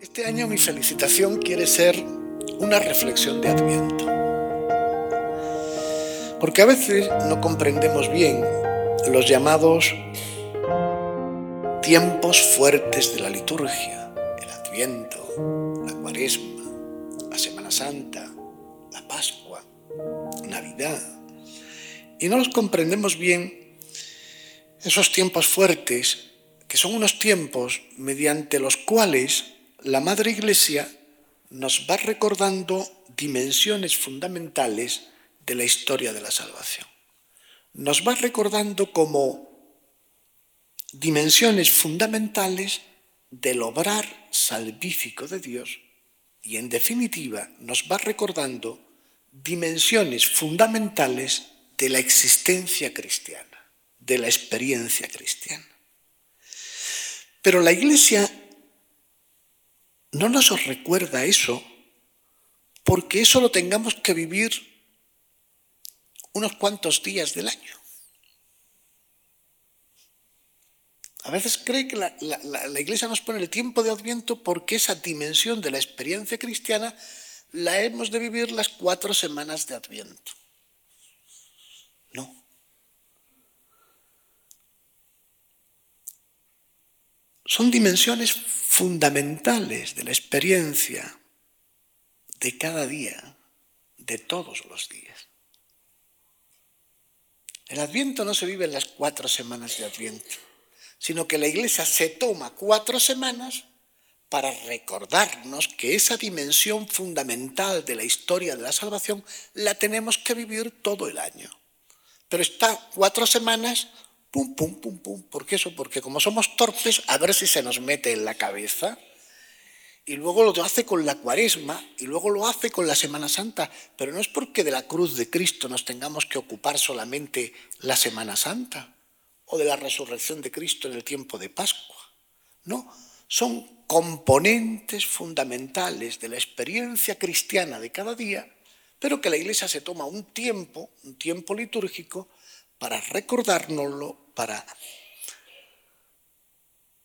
Este año mi felicitación quiere ser una reflexión de Adviento. Porque a veces no comprendemos bien los llamados tiempos fuertes de la liturgia, el Adviento, la Cuaresma, la Semana Santa, la Pascua, Navidad. Y no los comprendemos bien esos tiempos fuertes, que son unos tiempos mediante los cuales la Madre Iglesia nos va recordando dimensiones fundamentales de la historia de la salvación. Nos va recordando como dimensiones fundamentales del obrar salvífico de Dios y en definitiva nos va recordando dimensiones fundamentales de la existencia cristiana, de la experiencia cristiana. Pero la Iglesia no nos recuerda eso porque eso lo tengamos que vivir unos cuantos días del año. A veces cree que la, Iglesia nos pone el tiempo de Adviento porque esa dimensión de la experiencia cristiana la hemos de vivir las cuatro semanas de Adviento. No. Son dimensiones fundamentales de la experiencia de cada día, de todos los días. El Adviento no se vive en las cuatro semanas de Adviento, sino que la Iglesia se toma cuatro semanas para recordarnos que esa dimensión fundamental de la historia de la salvación la tenemos que vivir todo el año. Pero está cuatro semanas Pum, pum, pum, pum. ¿Por qué eso? Porque como somos torpes, a ver si se nos mete en la cabeza. Y luego lo hace con la cuaresma y luego lo hace con la Semana Santa. Pero no es porque de la cruz de Cristo nos tengamos que ocupar solamente la Semana Santa o de la resurrección de Cristo en el tiempo de Pascua. No, son componentes fundamentales de la experiencia cristiana de cada día, pero que la Iglesia se toma un tiempo, un tiempo litúrgico, para recordárnoslo, para,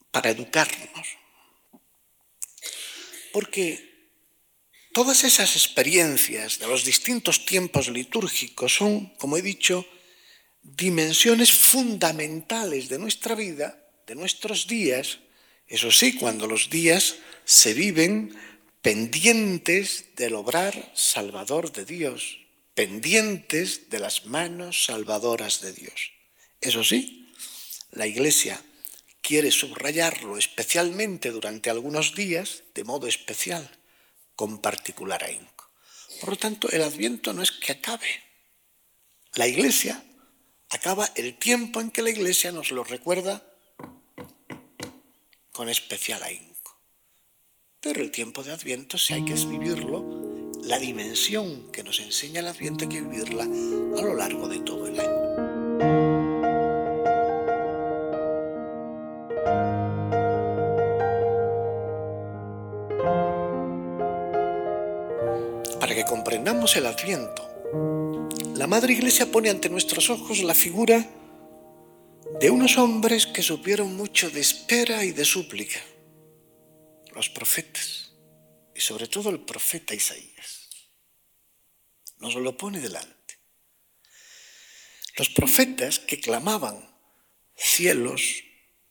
para educarnos. Porque todas esas experiencias de los distintos tiempos litúrgicos son, como he dicho, dimensiones fundamentales de nuestra vida, de nuestros días, eso sí, cuando los días se viven pendientes del obrar salvador de Dios, pendientes de las manos salvadoras de Dios. Eso sí, la Iglesia quiere subrayarlo especialmente durante algunos días, de modo especial, con particular ahínco. Por lo tanto, el adviento no es que acabe. La Iglesia acaba el tiempo en que la Iglesia nos lo recuerda con especial ahínco. Pero el tiempo de adviento, si hay que vivirlo, la dimensión que nos enseña el Adviento hay que vivirla a lo largo de todo el año. Para que comprendamos el Adviento, la Madre Iglesia pone ante nuestros ojos la figura de unos hombres que supieron mucho de espera y de súplica, los profetas sobre todo el profeta Isaías. Nos lo pone delante. Los profetas que clamaban, cielos,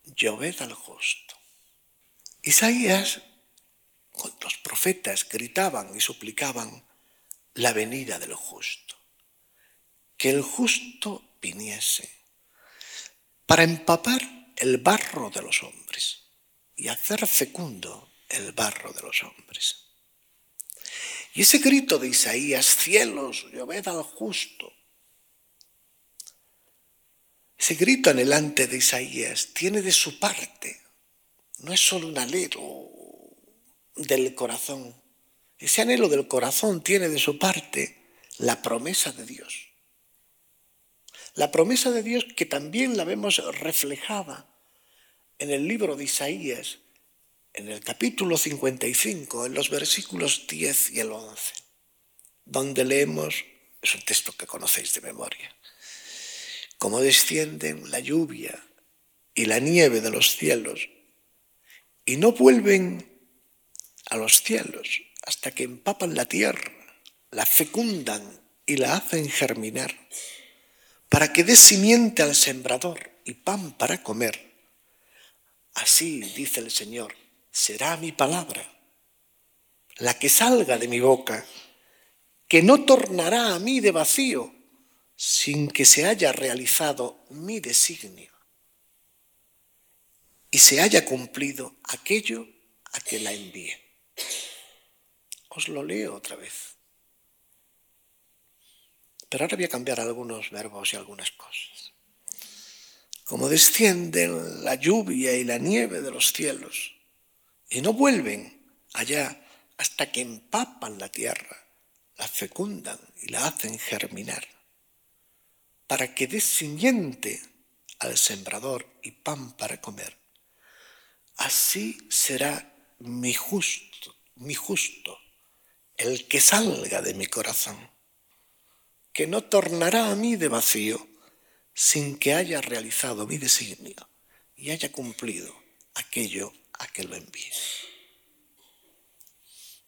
lloved al justo. Isaías, los profetas gritaban y suplicaban la venida del justo, que el justo viniese para empapar el barro de los hombres y hacer fecundo el barro de los hombres. Y ese grito de Isaías, cielos, lloved al justo, ese grito anhelante de Isaías tiene de su parte, no es solo un anhelo del corazón, ese anhelo del corazón tiene de su parte la promesa de Dios. La promesa de Dios que también la vemos reflejada en el libro de Isaías, en el capítulo 55, en los versículos 10 y el 11, donde leemos, es un texto que conocéis de memoria, cómo descienden la lluvia y la nieve de los cielos y no vuelven a los cielos hasta que empapan la tierra, la fecundan y la hacen germinar, para que dé simiente al sembrador y pan para comer. Así, dice el Señor, será mi palabra, la que salga de mi boca, que no tornará a mí de vacío, sin que se haya realizado mi designio y se haya cumplido aquello a que la envíe. Os lo leo otra vez. Pero ahora voy a cambiar algunos verbos y algunas cosas. Como descienden la lluvia y la nieve de los cielos y no vuelven allá hasta que empapan la tierra, la fecundan y la hacen germinar, para que dé simiente al sembrador y pan para comer. Así será mi justo, mi justo, el que salga de mi corazón, que no tornará a mí de vacío sin que haya realizado mi designio y haya cumplido aquello a que lo envíe.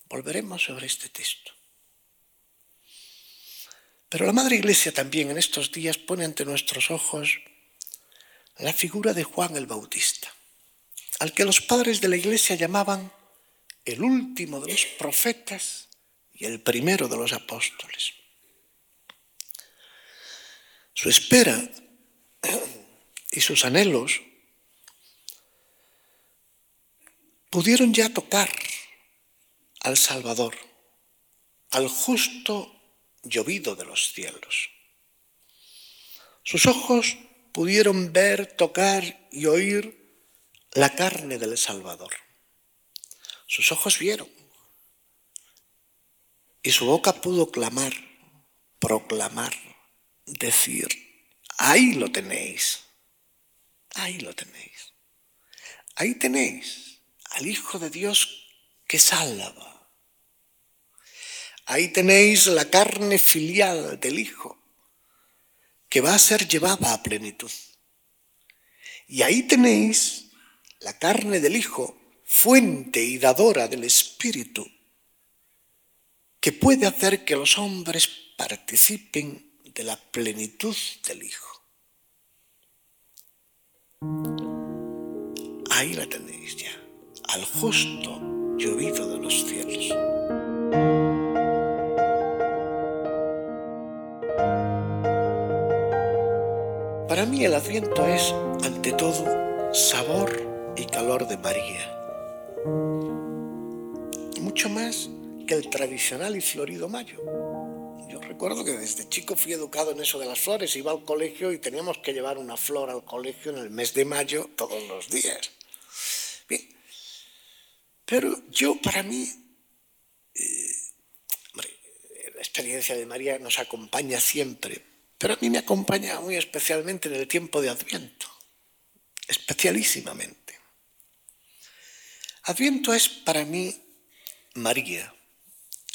Volveremos sobre este texto. Pero la Madre Iglesia también en estos días pone ante nuestros ojos la figura de Juan el Bautista, al que los padres de la Iglesia llamaban el último de los profetas y el primero de los apóstoles. Su espera y sus anhelos pudieron ya tocar al Salvador, al justo llovido de los cielos. Sus ojos pudieron ver, tocar y oír la carne del Salvador. Sus ojos vieron y su boca pudo clamar, proclamar, decir, ahí lo tenéis, ahí lo tenéis. Ahí tenéis al Hijo de Dios que salva. Ahí tenéis la carne filial del Hijo que va a ser llevada a plenitud. Y ahí tenéis la carne del Hijo, fuente y dadora del Espíritu, que puede hacer que los hombres participen de la plenitud del Hijo. Ahí la tenéis ya, al justo llovido de los cielos. Para mí el Adviento es, ante todo, sabor y calor de María. Mucho más que el tradicional y florido mayo. Yo recuerdo que desde chico fui educado en eso de las flores, iba al colegio y teníamos que llevar una flor al colegio en el mes de mayo todos los días. Pero yo para mí, eh, la experiencia de María nos acompaña siempre, pero a mí me acompaña muy especialmente en el tiempo de Adviento, especialísimamente. Adviento es para mí María,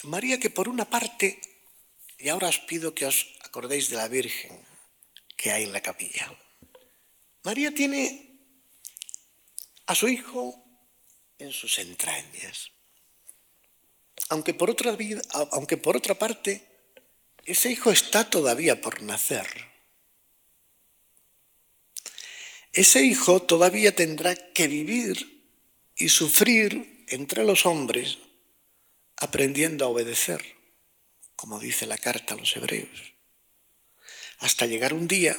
María que por una parte, y ahora os pido que os acordéis de la Virgen que hay en la capilla, María tiene a su hijo en sus entrañas. Aunque por otra, vida, aunque por otra parte, ese hijo está todavía por nacer. Ese hijo todavía tendrá que vivir y sufrir entre los hombres aprendiendo a obedecer, como dice la carta a los hebreos, hasta llegar un día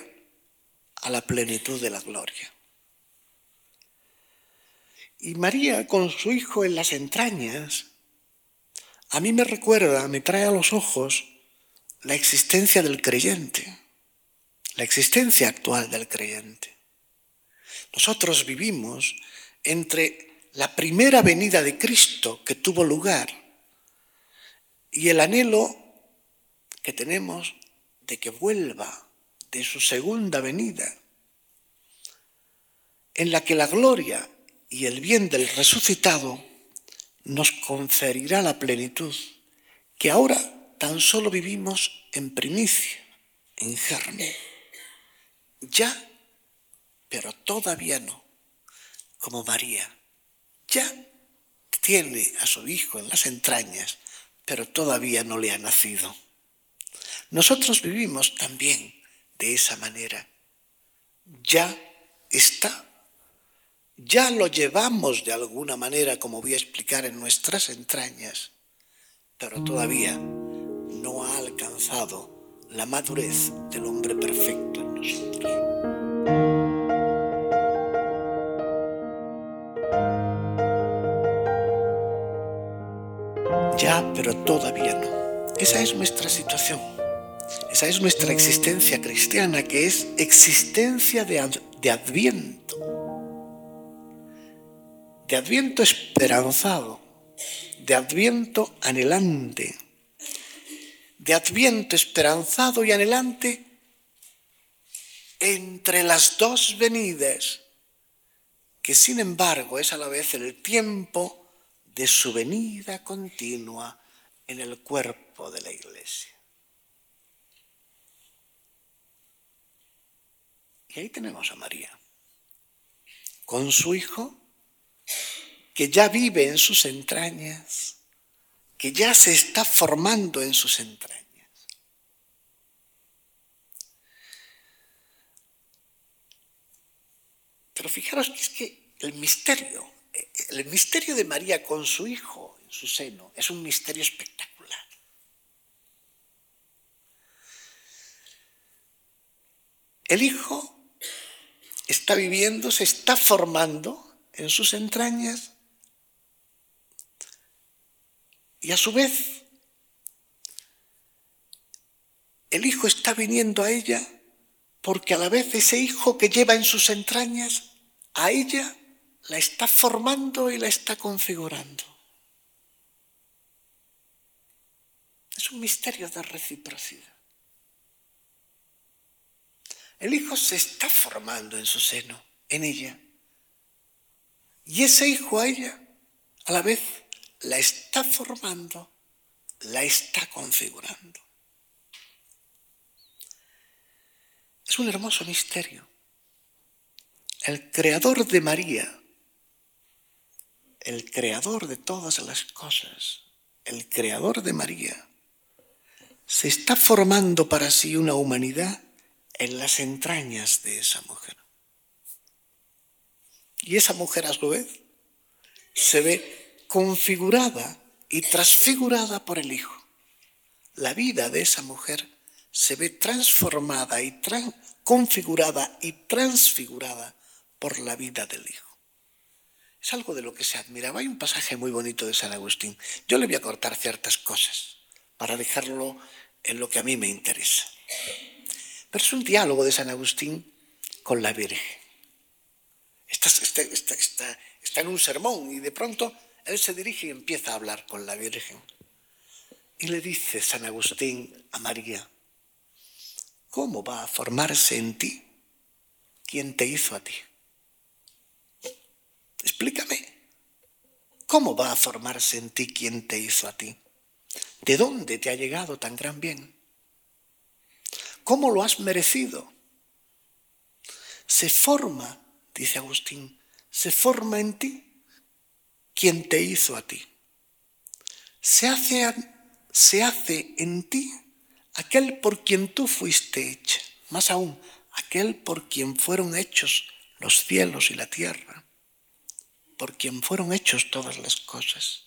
a la plenitud de la gloria. Y María con su hijo en las entrañas, a mí me recuerda, me trae a los ojos la existencia del creyente, la existencia actual del creyente. Nosotros vivimos entre la primera venida de Cristo que tuvo lugar y el anhelo que tenemos de que vuelva de su segunda venida, en la que la gloria y el bien del resucitado nos conferirá la plenitud que ahora tan solo vivimos en primicia, en germen. Ya, pero todavía no, como María. Ya tiene a su hijo en las entrañas, pero todavía no le ha nacido. Nosotros vivimos también de esa manera. Ya está. Ya lo llevamos de alguna manera, como voy a explicar, en nuestras entrañas, pero todavía no ha alcanzado la madurez del hombre perfecto en nosotros. Ya, pero todavía no. Esa es nuestra situación. Esa es nuestra existencia cristiana, que es existencia de, de adviento. De adviento esperanzado. De adviento anhelante. De adviento esperanzado y anhelante entre las dos venidas, que sin embargo es a la vez el tiempo de su venida continua en el cuerpo de la iglesia. Y ahí tenemos a María, con su hijo, que ya vive en sus entrañas, que ya se está formando en sus entrañas. Pero fijaros que es que el misterio el misterio de María con su hijo en su seno es un misterio espectacular. El hijo está viviendo, se está formando en sus entrañas y a su vez el hijo está viniendo a ella porque a la vez ese hijo que lleva en sus entrañas a ella la está formando y la está configurando. Es un misterio de reciprocidad. El hijo se está formando en su seno, en ella. Y ese hijo a ella, a la vez, la está formando, la está configurando. Es un hermoso misterio. El creador de María el creador de todas las cosas, el creador de María, se está formando para sí una humanidad en las entrañas de esa mujer. Y esa mujer a su vez se ve configurada y transfigurada por el Hijo. La vida de esa mujer se ve transformada y configurada y transfigurada por la vida del Hijo. Es algo de lo que se admiraba. Hay un pasaje muy bonito de San Agustín. Yo le voy a cortar ciertas cosas para dejarlo en lo que a mí me interesa. Pero es un diálogo de San Agustín con la Virgen. Está, está, en un sermón y de pronto él se dirige y empieza a hablar con la Virgen. Y le dice San Agustín a María, ¿cómo va a formarse en ti quien te hizo a ti? Explícame. ¿Cómo va a formarse en ti quien te hizo a ti? ¿De dónde te ha llegado tan gran bien? ¿Cómo lo has merecido? Se forma, dice Agustín, se forma en ti quien te hizo a ti. Se hace, se hace en ti aquel por quien tú fuiste hecha, más aún, aquel por quien fueron hechos los cielos y la tierra por quien fueron hechos todas las cosas.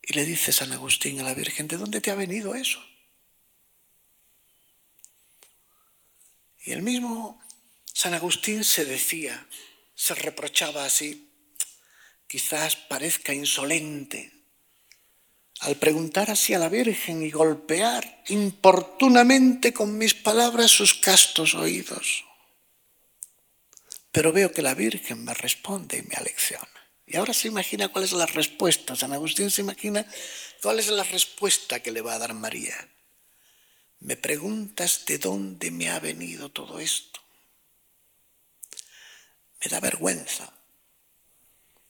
Y le dice San Agustín a la Virgen, ¿de dónde te ha venido eso? Y el mismo San Agustín se decía, se reprochaba así, quizás parezca insolente, al preguntar así a la Virgen y golpear importunamente con mis palabras sus castos oídos. Pero veo que la Virgen me responde y me alecciona. Y ahora se imagina cuál es la respuesta. San Agustín se imagina cuál es la respuesta que le va a dar María. Me preguntas de dónde me ha venido todo esto. Me da vergüenza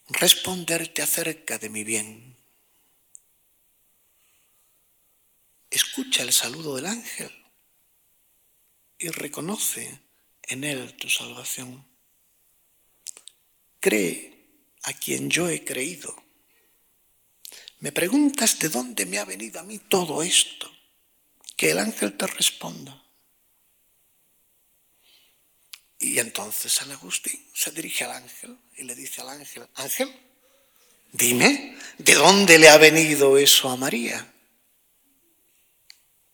responderte acerca de mi bien. Escucha el saludo del ángel y reconoce en él tu salvación cree a quien yo he creído. Me preguntas de dónde me ha venido a mí todo esto. Que el ángel te responda. Y entonces San Agustín se dirige al ángel y le dice al ángel, ángel, dime, ¿de dónde le ha venido eso a María?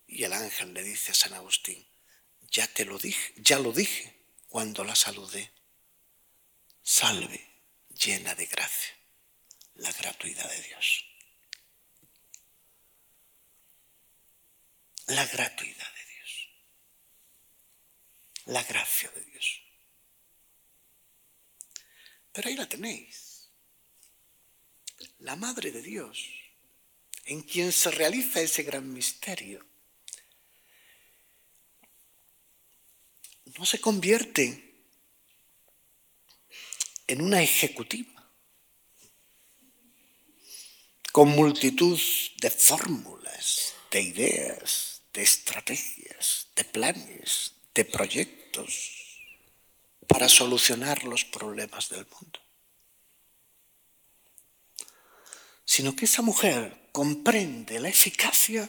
Y el ángel le dice a San Agustín, ya te lo dije, ya lo dije cuando la saludé. Salve, llena de gracia, la gratuidad de Dios. La gratuidad de Dios. La gracia de Dios. Pero ahí la tenéis. La Madre de Dios, en quien se realiza ese gran misterio no se convierte en una ejecutiva con multitud de fórmulas, de ideas, de estrategias, de planes, de proyectos para solucionar los problemas del mundo. Sino que esa mujer comprende la eficacia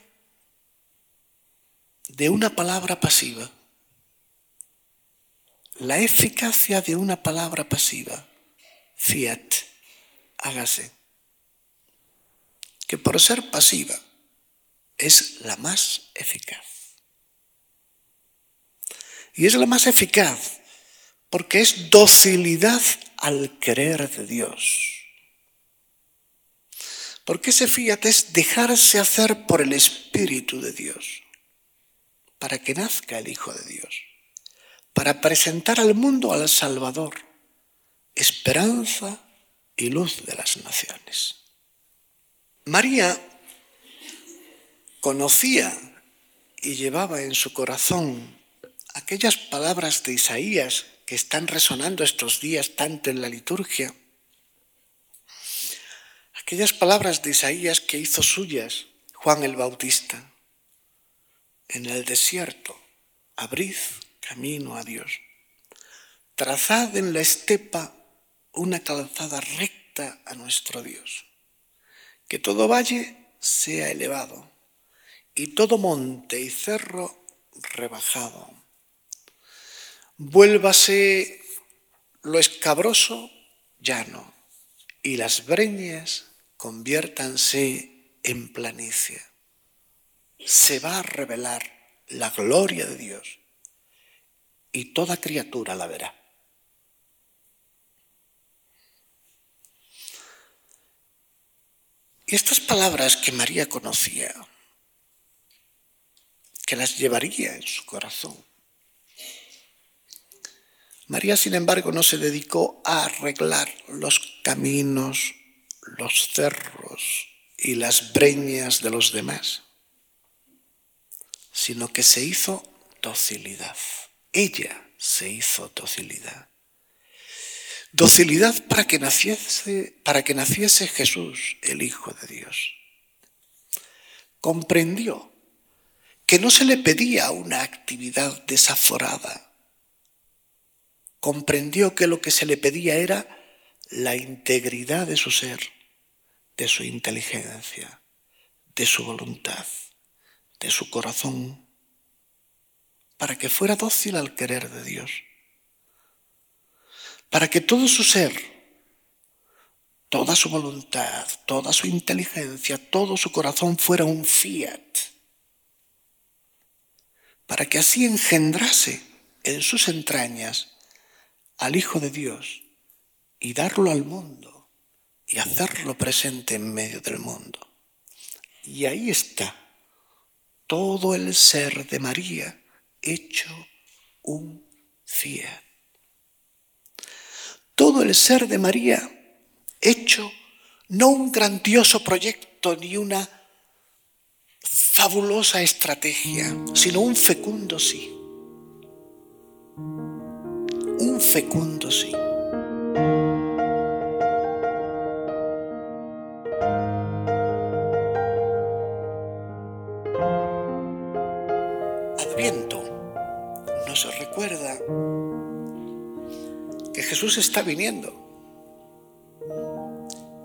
de una palabra pasiva la eficacia de una palabra pasiva, fiat, hágase, que por ser pasiva es la más eficaz. Y es la más eficaz porque es docilidad al querer de Dios. Porque ese fiat es dejarse hacer por el Espíritu de Dios, para que nazca el Hijo de Dios para presentar al mundo al Salvador, esperanza y luz de las naciones. María conocía y llevaba en su corazón aquellas palabras de Isaías que están resonando estos días tanto en la liturgia, aquellas palabras de Isaías que hizo suyas Juan el Bautista. En el desierto, abrid camino a Dios. Trazad en la estepa una calzada recta a nuestro Dios. Que todo valle sea elevado y todo monte y cerro rebajado. Vuélvase lo escabroso llano y las breñas conviértanse en planicie. Se va a revelar la gloria de Dios y toda criatura la verá. Y estas palabras que María conocía, que las llevaría en su corazón, María, sin embargo, no se dedicó a arreglar los caminos, los cerros y las breñas de los demás, sino que se hizo docilidad ella se hizo docilidad. Docilidad para que naciese, para que naciese Jesús, el Hijo de Dios. Comprendió que no se le pedía una actividad desaforada. Comprendió que lo que se le pedía era la integridad de su ser, de su inteligencia, de su voluntad, de su corazón para que fuera dócil al querer de Dios, para que todo su ser, toda su voluntad, toda su inteligencia, todo su corazón fuera un fiat, para que así engendrase en sus entrañas al Hijo de Dios y darlo al mundo y hacerlo presente en medio del mundo. Y ahí está todo el ser de María hecho un fiat. Todo el ser de María hecho no un grandioso proyecto ni una fabulosa estrategia, sino un fecundo sí. Un fecundo sí. Jesús está viniendo.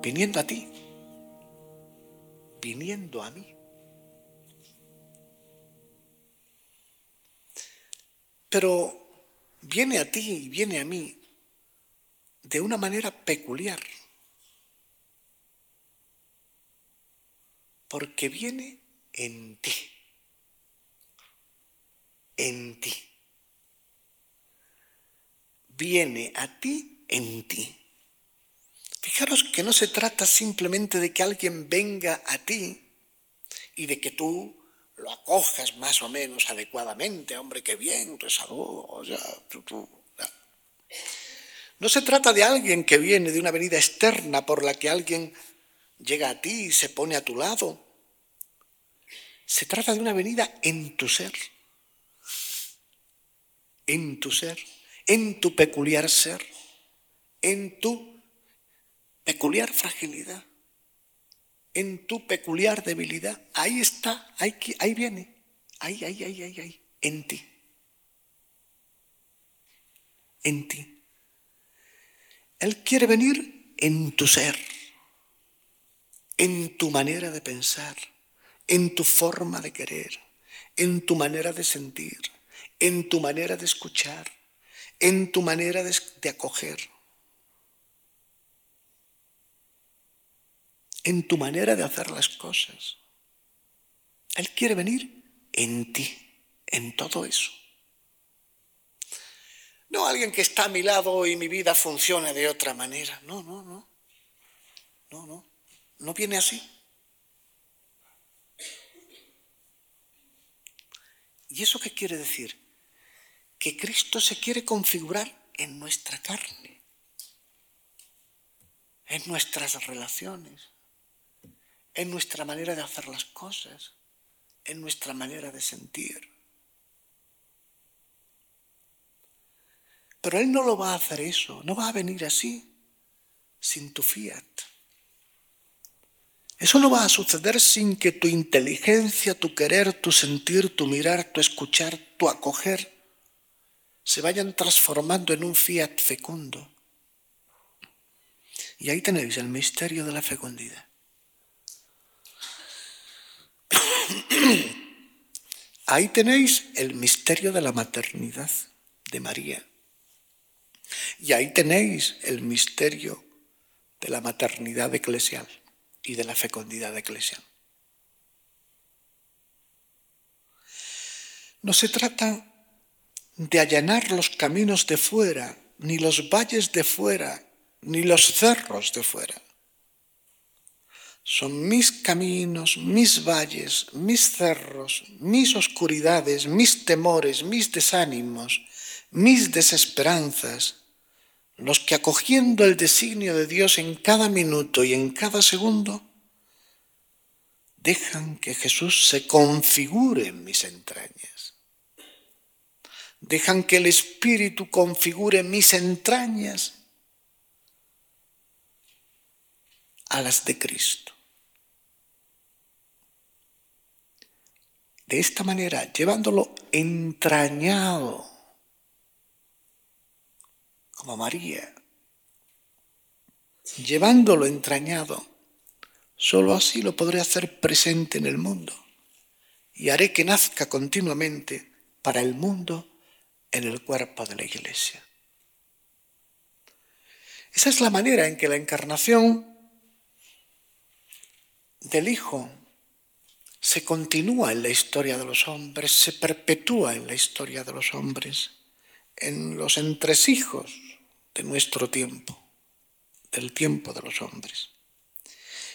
viniendo a ti, viniendo a mí. Pero viene a ti y viene a mí de una manera peculiar, porque viene en ti, en ti. Viene a ti en ti. Fijaros que no se trata simplemente de que alguien venga a ti y de que tú lo acojas más o menos adecuadamente, hombre, qué bien, te saludo, ya, No se trata de alguien que viene de una venida externa por la que alguien llega a ti y se pone a tu lado. Se trata de una venida en tu ser, en tu ser, en tu peculiar ser, en tu peculiar fragilidad en tu peculiar debilidad. Ahí está, ahí, ahí viene, ahí, ahí, ahí, ahí, ahí, en ti. En ti. Él quiere venir en tu ser, en tu manera de pensar, en tu forma de querer, en tu manera de sentir, en tu manera de escuchar, en tu manera de, de acoger. En tu manera de hacer las cosas. Él quiere venir en ti, en todo eso. No alguien que está a mi lado y mi vida funciona de otra manera. No, no, no. No, no. No viene así. ¿Y eso qué quiere decir? Que Cristo se quiere configurar en nuestra carne, en nuestras relaciones, en nuestra manera de hacer las cosas, en nuestra manera de sentir. Pero Él no lo va a hacer eso, no va a venir así, sin tu fiat. Eso no va a suceder sin que tu inteligencia, tu querer, tu sentir, tu mirar, tu escuchar, tu acoger, se vayan transformando en un fiat fecundo. Y ahí tenéis el misterio de la fecundidad. Ahí tenéis el misterio de la maternidad de María. Y ahí tenéis el misterio de la maternidad eclesial y de la fecundidad eclesial. No se trata de allanar los caminos de fuera, ni los valles de fuera, ni los cerros de fuera. Son mis caminos, mis valles, mis cerros, mis oscuridades, mis temores, mis desánimos, mis desesperanzas, los que acogiendo el designio de Dios en cada minuto y en cada segundo, dejan que Jesús se configure en mis entrañas. Dejan que el Espíritu configure mis entrañas a las de Cristo. De esta manera, llevándolo entrañado, como María, llevándolo entrañado, solo así lo podré hacer presente en el mundo y haré que nazca continuamente para el mundo en el cuerpo de la iglesia. Esa es la manera en que la encarnación del Hijo se continúa en la historia de los hombres, se perpetúa en la historia de los hombres, en los entresijos de nuestro tiempo, del tiempo de los hombres.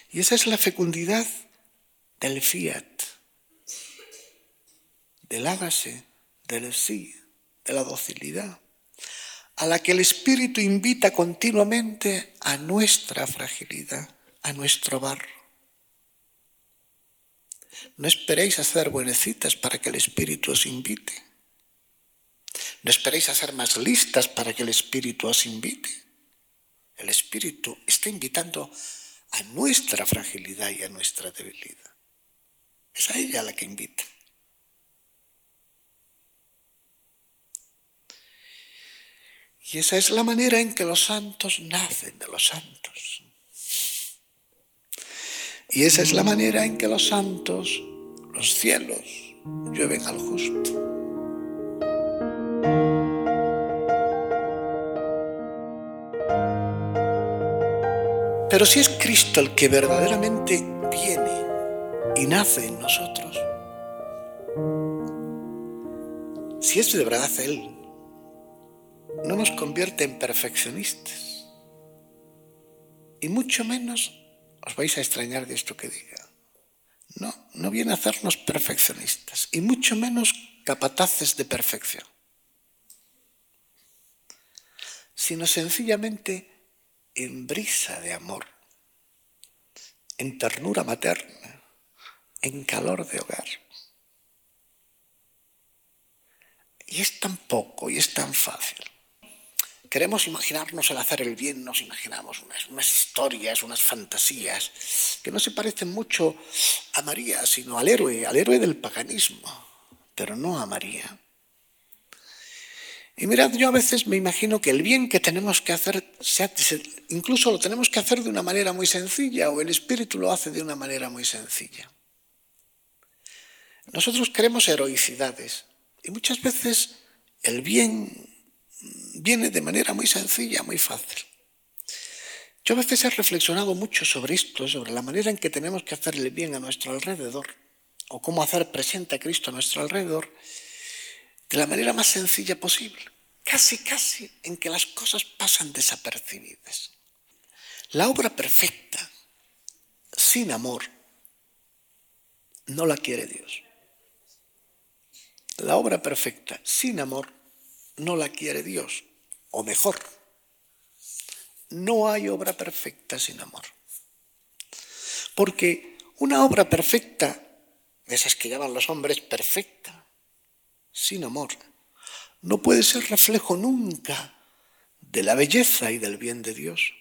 Y esa es la fecundidad del fiat, del hágase, del sí, de la docilidad, a la que el Espíritu invita continuamente a nuestra fragilidad, a nuestro barro. No esperéis hacer buenecitas para que el Espíritu os invite. No esperéis a ser más listas para que el Espíritu os invite. El Espíritu está invitando a nuestra fragilidad y a nuestra debilidad. Es a ella la que invita. Y esa es la manera en que los santos nacen de los santos. Y esa es la manera en que los santos, los cielos, llueven al justo. Pero si es Cristo el que verdaderamente viene y nace en nosotros, si es de verdad Él, no nos convierte en perfeccionistas. Y mucho menos os vais a extrañar de esto que diga. No, no viene a hacernos perfeccionistas y mucho menos capataces de perfección, sino sencillamente en brisa de amor, en ternura materna, en calor de hogar. Y es tan poco y es tan fácil. Queremos imaginarnos el hacer el bien, nos imaginamos unas, unas, historias, unas fantasías que no se parecen mucho a María, sino al héroe, al héroe del paganismo, pero no a María. Y mirad, yo a veces me imagino que el bien que tenemos que hacer, incluso lo tenemos que hacer de una manera muy sencilla, o el Espíritu lo hace de una manera muy sencilla. Nosotros queremos heroicidades, y muchas veces el bien viene de manera muy sencilla, muy fácil. Yo a veces he reflexionado mucho sobre esto, sobre la manera en que tenemos que hacer el bien a nuestro alrededor, o cómo hacer presente a Cristo a nuestro alrededor, de la manera más sencilla posible, casi, casi en que las cosas pasan desapercibidas. La obra perfecta, sin amor, no la quiere Dios. La obra perfecta, sin amor, no la quiere Dios. O mejor, no hay obra perfecta sin amor. Porque una obra perfecta, esas que llaman los hombres perfecta, sin amor, no puede ser reflejo nunca de la belleza y del bien de Dios.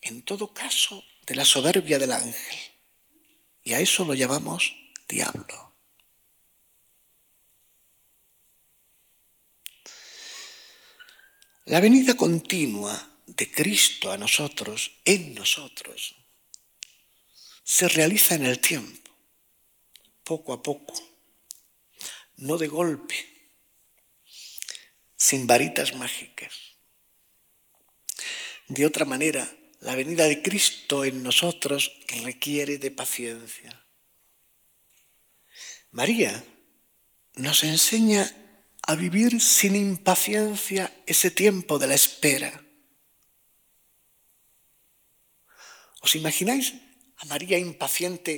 En todo caso, de la soberbia del ángel. Y a eso lo llamamos diablo. La venida continua de Cristo a nosotros, en nosotros, se realiza en el tiempo, poco a poco no de golpe, sin varitas mágicas. De otra manera, la venida de Cristo en nosotros requiere de paciencia. María nos enseña a vivir sin impaciencia ese tiempo de la espera. ¿Os imagináis a María impaciente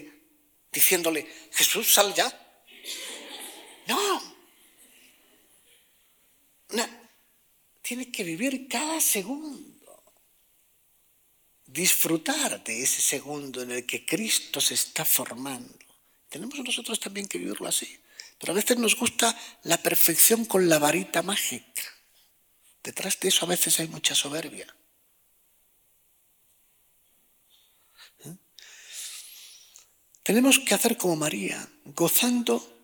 diciéndole, Jesús, sal ya? No. no. Tienes que vivir cada segundo. Disfrutar de ese segundo en el que Cristo se está formando. Tenemos nosotros también que vivirlo así. Pero a veces nos gusta la perfección con la varita mágica. Detrás de eso a veces hay mucha soberbia. ¿Eh? Tenemos que hacer como María, gozando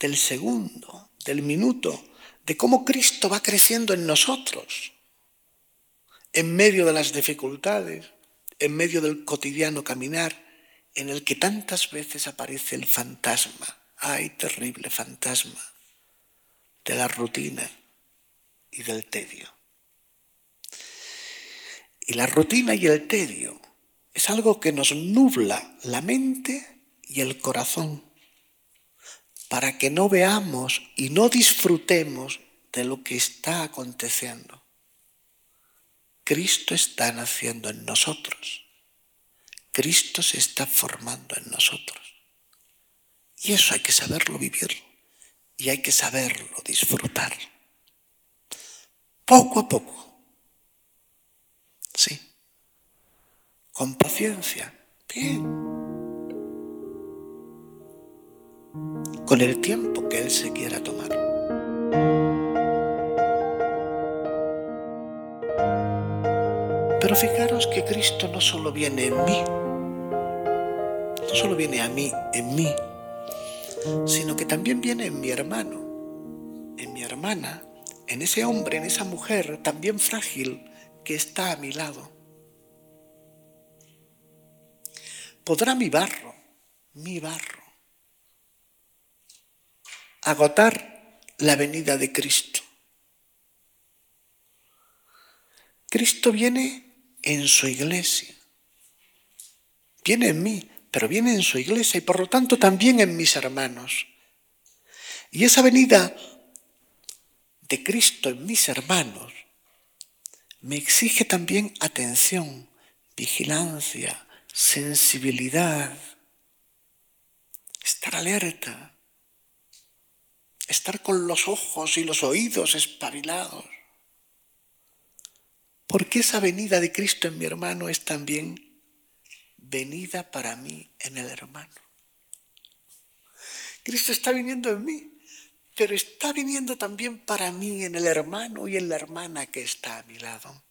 del segundo, del minuto, de cómo Cristo va creciendo en nosotros, en medio de las dificultades, en medio del cotidiano caminar, en el que tantas veces aparece el fantasma, ay, terrible fantasma, de la rutina y del tedio. Y la rutina y el tedio es algo que nos nubla la mente y el corazón para que no veamos y no disfrutemos de lo que está aconteciendo. Cristo está naciendo en nosotros. Cristo se está formando en nosotros. Y eso hay que saberlo vivir y hay que saberlo disfrutar. Poco a poco. Sí. Con paciencia. Bien. con el tiempo que Él se quiera tomar. Pero fijaros que Cristo no solo viene en mí, no solo viene a mí, en mí, sino que también viene en mi hermano, en mi hermana, en ese hombre, en esa mujer también frágil que está a mi lado. ¿Podrá mi barro, mi barro, agotar la venida de Cristo? Cristo viene en su iglesia, viene en mí, pero viene en su iglesia y por lo tanto también en mis hermanos. Y esa venida de Cristo en mis hermanos me exige también atención, vigilancia, sensibilidad, estar alerta, estar con los ojos y los oídos espabilados. Porque esa venida de Cristo en mi hermano es también venida para mí en el hermano. Cristo está viniendo en mí, pero está viniendo también para mí en el hermano y en la hermana que está a mi lado.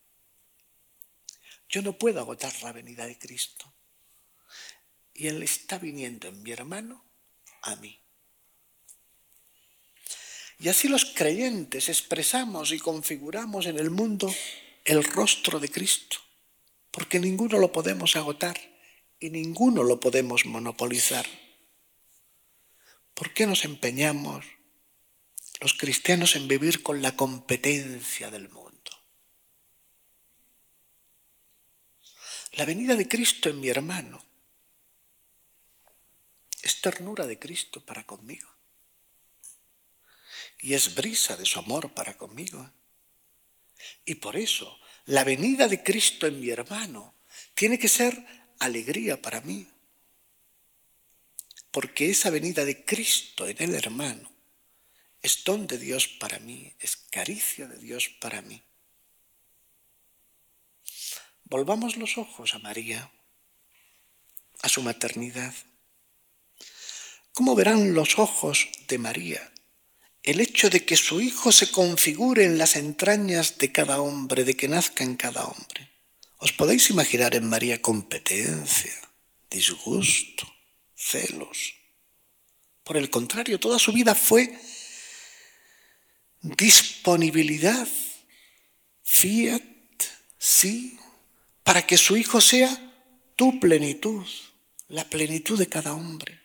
Yo no puedo agotar la venida de Cristo. Y Él está viniendo en mi hermano a mí. Y así los creyentes expresamos y configuramos en el mundo el rostro de Cristo, porque ninguno lo podemos agotar y ninguno lo podemos monopolizar. ¿Por qué nos empeñamos los cristianos en vivir con la competencia del mundo? La venida de Cristo en mi hermano es ternura de Cristo para conmigo. Y es brisa de su amor para conmigo. Y por eso la venida de Cristo en mi hermano tiene que ser alegría para mí. Porque esa venida de Cristo en el hermano es don de Dios para mí, es caricia de Dios para mí. Volvamos los ojos a María, a su maternidad. ¿Cómo verán los ojos de María el hecho de que su hijo se configure en las entrañas de cada hombre, de que nazca en cada hombre? ¿Os podéis imaginar en María competencia, disgusto, celos? Por el contrario, toda su vida fue disponibilidad, fiat, sí, para que su Hijo sea tu plenitud, la plenitud de cada hombre.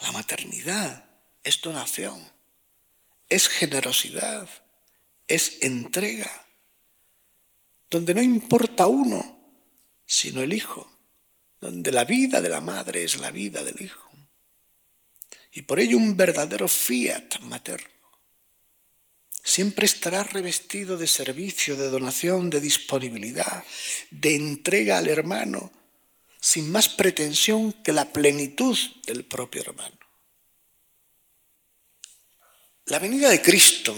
La maternidad es donación, es generosidad, es entrega, donde no importa uno, sino el Hijo, donde la vida de la madre es la vida del Hijo. Y por ello un verdadero fiat materno siempre estará revestido de servicio, de donación, de disponibilidad, de entrega al hermano, sin más pretensión que la plenitud del propio hermano. La venida de Cristo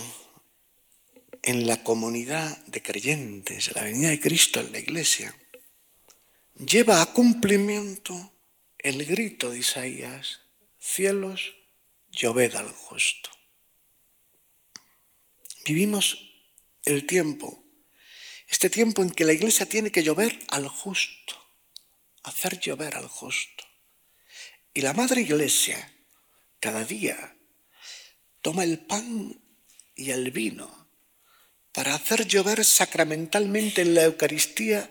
en la comunidad de creyentes, la venida de Cristo en la iglesia, lleva a cumplimiento el grito de Isaías, cielos, lloved al justo. Vivimos el tiempo, este tiempo en que la iglesia tiene que llover al justo, hacer llover al justo. Y la madre iglesia cada día toma el pan y el vino para hacer llover sacramentalmente en la Eucaristía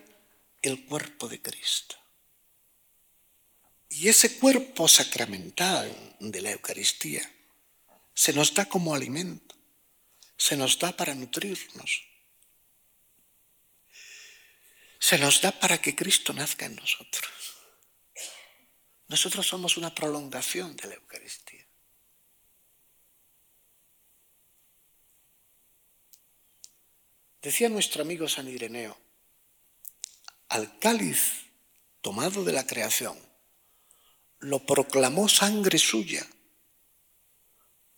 el cuerpo de Cristo. Y ese cuerpo sacramental de la Eucaristía se nos da como alimento se nos da para nutrirnos. Se nos da para que Cristo nazca en nosotros. Nosotros somos una prolongación de la Eucaristía. Decía nuestro amigo San Ireneo, al cáliz tomado de la creación, lo proclamó sangre suya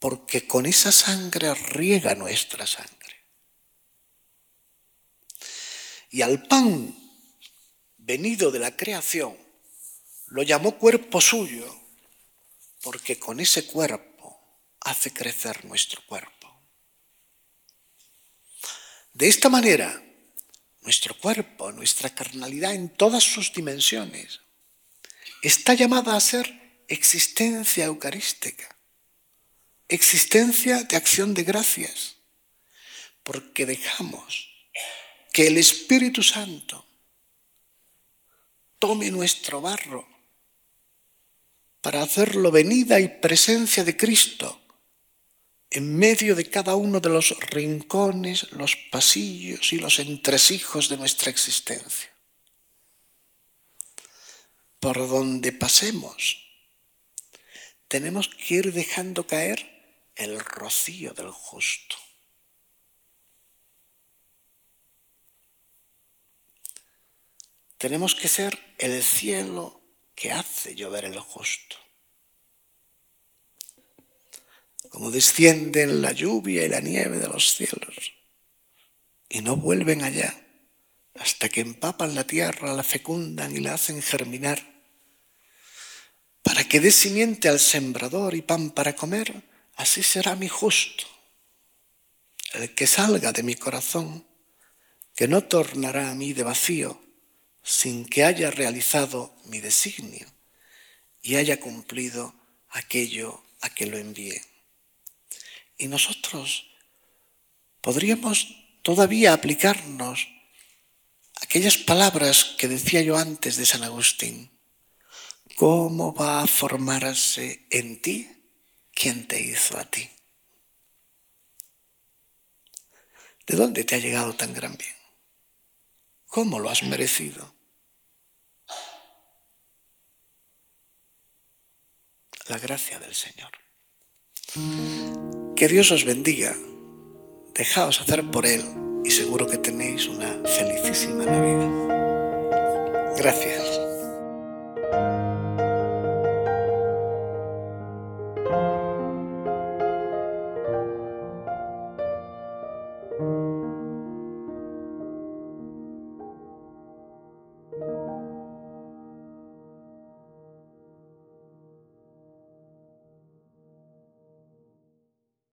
porque con esa sangre riega nuestra sangre. Y al pan venido de la creación lo llamó cuerpo suyo, porque con ese cuerpo hace crecer nuestro cuerpo. De esta manera, nuestro cuerpo, nuestra carnalidad en todas sus dimensiones, está llamada a ser existencia eucarística existencia de acción de gracias, porque dejamos que el Espíritu Santo tome nuestro barro para hacerlo venida y presencia de Cristo en medio de cada uno de los rincones, los pasillos y los entresijos de nuestra existencia. Por donde pasemos, tenemos que ir dejando caer el rocío del justo. Tenemos que ser el cielo que hace llover el justo. Como descienden la lluvia y la nieve de los cielos y no vuelven allá hasta que empapan la tierra, la fecundan y la hacen germinar, para que dé simiente al sembrador y pan para comer, así será mi justo, el que salga de mi corazón, que no tornará a mí de vacío, sin que haya realizado mi designio y haya cumplido aquello a que lo envié. Y nosotros podríamos todavía aplicarnos aquellas palabras que decía yo antes de San Agustín. ¿Cómo va a formarse en ti quien te hizo a ti? ¿De dónde te ha llegado tan gran bien? ¿Cómo lo has merecido? la gracia del Señor. Que Dios os bendiga. Dejaos hacer por Él y seguro que tenéis una felicísima Navidad. Gracias.